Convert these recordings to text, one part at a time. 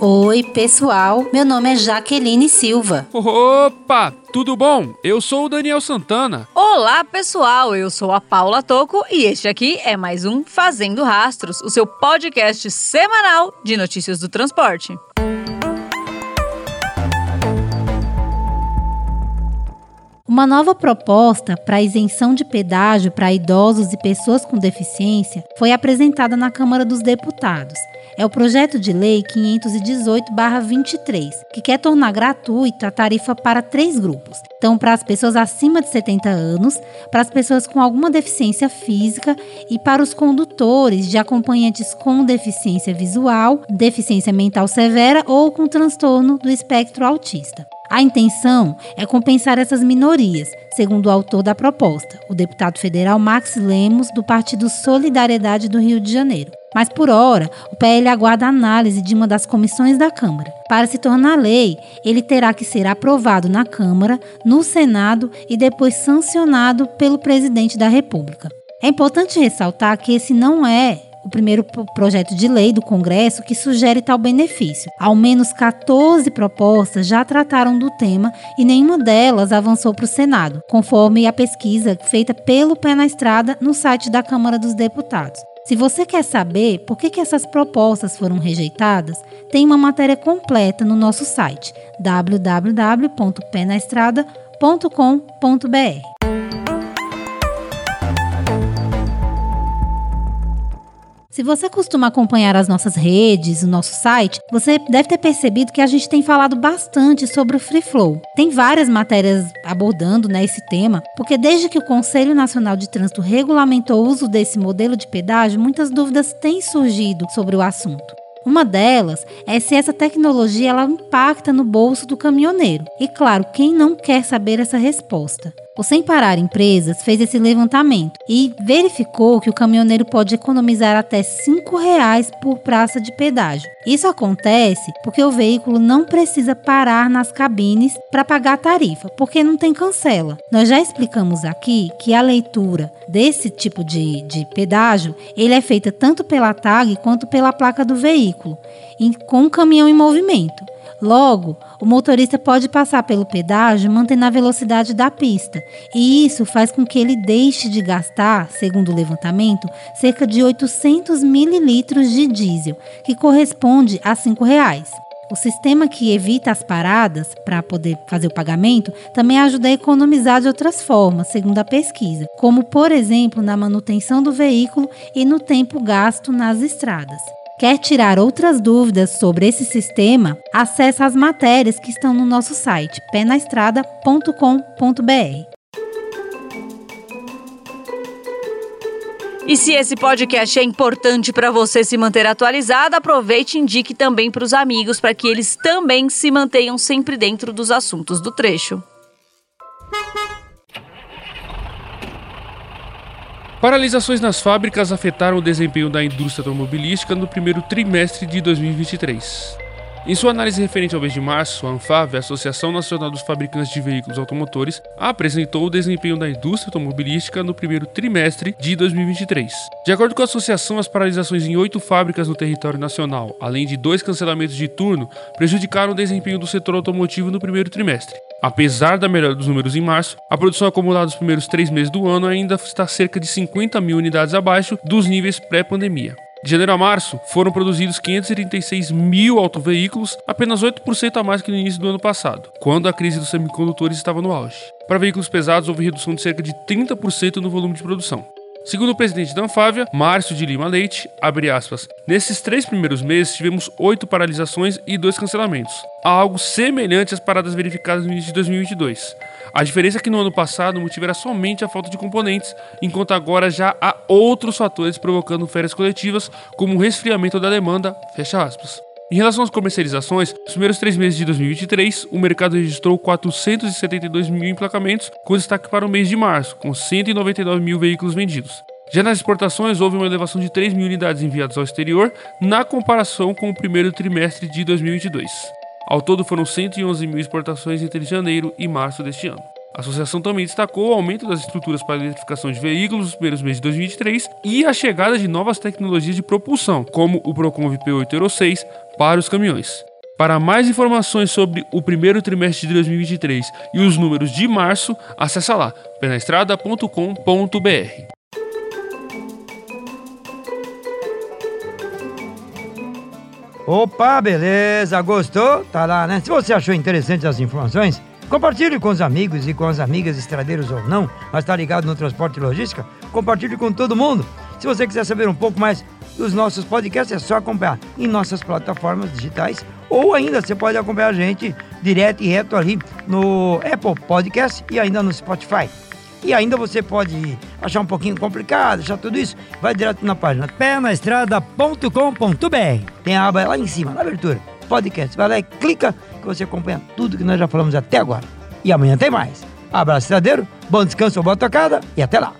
Oi, pessoal. Meu nome é Jaqueline Silva. Opa, tudo bom? Eu sou o Daniel Santana. Olá, pessoal. Eu sou a Paula Toco e este aqui é mais um Fazendo Rastros, o seu podcast semanal de notícias do transporte. Uma nova proposta para isenção de pedágio para idosos e pessoas com deficiência foi apresentada na Câmara dos Deputados. É o projeto de lei 518-23, que quer tornar gratuita a tarifa para três grupos. Então, para as pessoas acima de 70 anos, para as pessoas com alguma deficiência física e para os condutores de acompanhantes com deficiência visual, deficiência mental severa ou com transtorno do espectro autista. A intenção é compensar essas minorias, segundo o autor da proposta, o deputado federal Max Lemos, do Partido Solidariedade do Rio de Janeiro. Mas por hora, o PL aguarda a análise de uma das comissões da Câmara. Para se tornar lei, ele terá que ser aprovado na Câmara, no Senado e depois sancionado pelo presidente da República. É importante ressaltar que esse não é o primeiro projeto de lei do Congresso que sugere tal benefício. Ao menos 14 propostas já trataram do tema e nenhuma delas avançou para o Senado, conforme a pesquisa feita pelo Pé na Estrada no site da Câmara dos Deputados. Se você quer saber por que, que essas propostas foram rejeitadas, tem uma matéria completa no nosso site www.penaestrada.com.br. Se você costuma acompanhar as nossas redes, o nosso site, você deve ter percebido que a gente tem falado bastante sobre o Free Flow. Tem várias matérias abordando né, esse tema, porque desde que o Conselho Nacional de Trânsito regulamentou o uso desse modelo de pedágio, muitas dúvidas têm surgido sobre o assunto. Uma delas é se essa tecnologia ela impacta no bolso do caminhoneiro. E claro, quem não quer saber essa resposta? O Sem Parar Empresas fez esse levantamento e verificou que o caminhoneiro pode economizar até R$ 5,00 por praça de pedágio. Isso acontece porque o veículo não precisa parar nas cabines para pagar a tarifa, porque não tem cancela. Nós já explicamos aqui que a leitura desse tipo de, de pedágio ele é feita tanto pela tag quanto pela placa do veículo, com o caminhão em movimento. Logo, o motorista pode passar pelo pedágio mantendo a velocidade da pista, e isso faz com que ele deixe de gastar, segundo o levantamento, cerca de 800 mililitros de diesel, que corresponde a 5 reais. O sistema que evita as paradas para poder fazer o pagamento também ajuda a economizar de outras formas, segundo a pesquisa, como por exemplo na manutenção do veículo e no tempo gasto nas estradas. Quer tirar outras dúvidas sobre esse sistema? Acesse as matérias que estão no nosso site penaestrada.com.br. E se esse podcast é importante para você se manter atualizado, aproveite e indique também para os amigos para que eles também se mantenham sempre dentro dos assuntos do trecho. Paralisações nas fábricas afetaram o desempenho da indústria automobilística no primeiro trimestre de 2023. Em sua análise referente ao mês de março, a ANFAV, a Associação Nacional dos Fabricantes de Veículos Automotores, apresentou o desempenho da indústria automobilística no primeiro trimestre de 2023. De acordo com a associação, as paralisações em oito fábricas no território nacional, além de dois cancelamentos de turno, prejudicaram o desempenho do setor automotivo no primeiro trimestre. Apesar da melhora dos números em março, a produção acumulada nos primeiros três meses do ano ainda está cerca de 50 mil unidades abaixo dos níveis pré-pandemia. De janeiro a março, foram produzidos 536 mil autoveículos, apenas 8% a mais que no início do ano passado, quando a crise dos semicondutores estava no auge. Para veículos pesados, houve redução de cerca de 30% no volume de produção. Segundo o presidente da Anfávia, Márcio de Lima Leite, abre aspas, nesses três primeiros meses tivemos oito paralisações e dois cancelamentos, algo semelhante às paradas verificadas no início de 2022. A diferença é que no ano passado o motivo era somente a falta de componentes, enquanto agora já há outros fatores provocando férias coletivas, como o resfriamento da demanda, fecha aspas. Em relação às comercializações, nos primeiros três meses de 2023, o mercado registrou 472 mil emplacamentos, com destaque para o mês de março, com 199 mil veículos vendidos. Já nas exportações, houve uma elevação de 3 mil unidades enviadas ao exterior, na comparação com o primeiro trimestre de 2022. Ao todo, foram 111 mil exportações entre janeiro e março deste ano. A associação também destacou o aumento das estruturas para eletrificação de veículos nos primeiros meses de 2023 e a chegada de novas tecnologias de propulsão, como o Procon P8 Euro 6, para os caminhões. Para mais informações sobre o primeiro trimestre de 2023 e os números de março, acesse lá penaestrada.com.br. Opa, beleza, gostou? Tá lá, né? Se você achou interessante as informações, compartilhe com os amigos e com as amigas estradeiros ou não, mas tá ligado no transporte e logística, compartilhe com todo mundo. Se você quiser saber um pouco mais dos nossos podcasts, é só acompanhar em nossas plataformas digitais ou ainda você pode acompanhar a gente direto e reto ali no Apple Podcast e ainda no Spotify. E ainda você pode achar um pouquinho complicado, achar tudo isso, vai direto na página pernaestrada.com.br. Tem a aba lá em cima, na abertura, podcast. Vai lá e clica que você acompanha tudo que nós já falamos até agora. E amanhã tem mais. Abraço, estradeiro, bom descanso, boa tocada e até lá.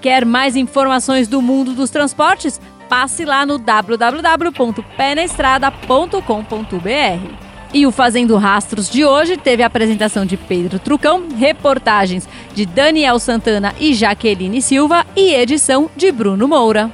Quer mais informações do mundo dos transportes? Passe lá no www.penestrada.com.br. E o Fazendo Rastros de hoje teve a apresentação de Pedro Trucão, reportagens de Daniel Santana e Jaqueline Silva e edição de Bruno Moura.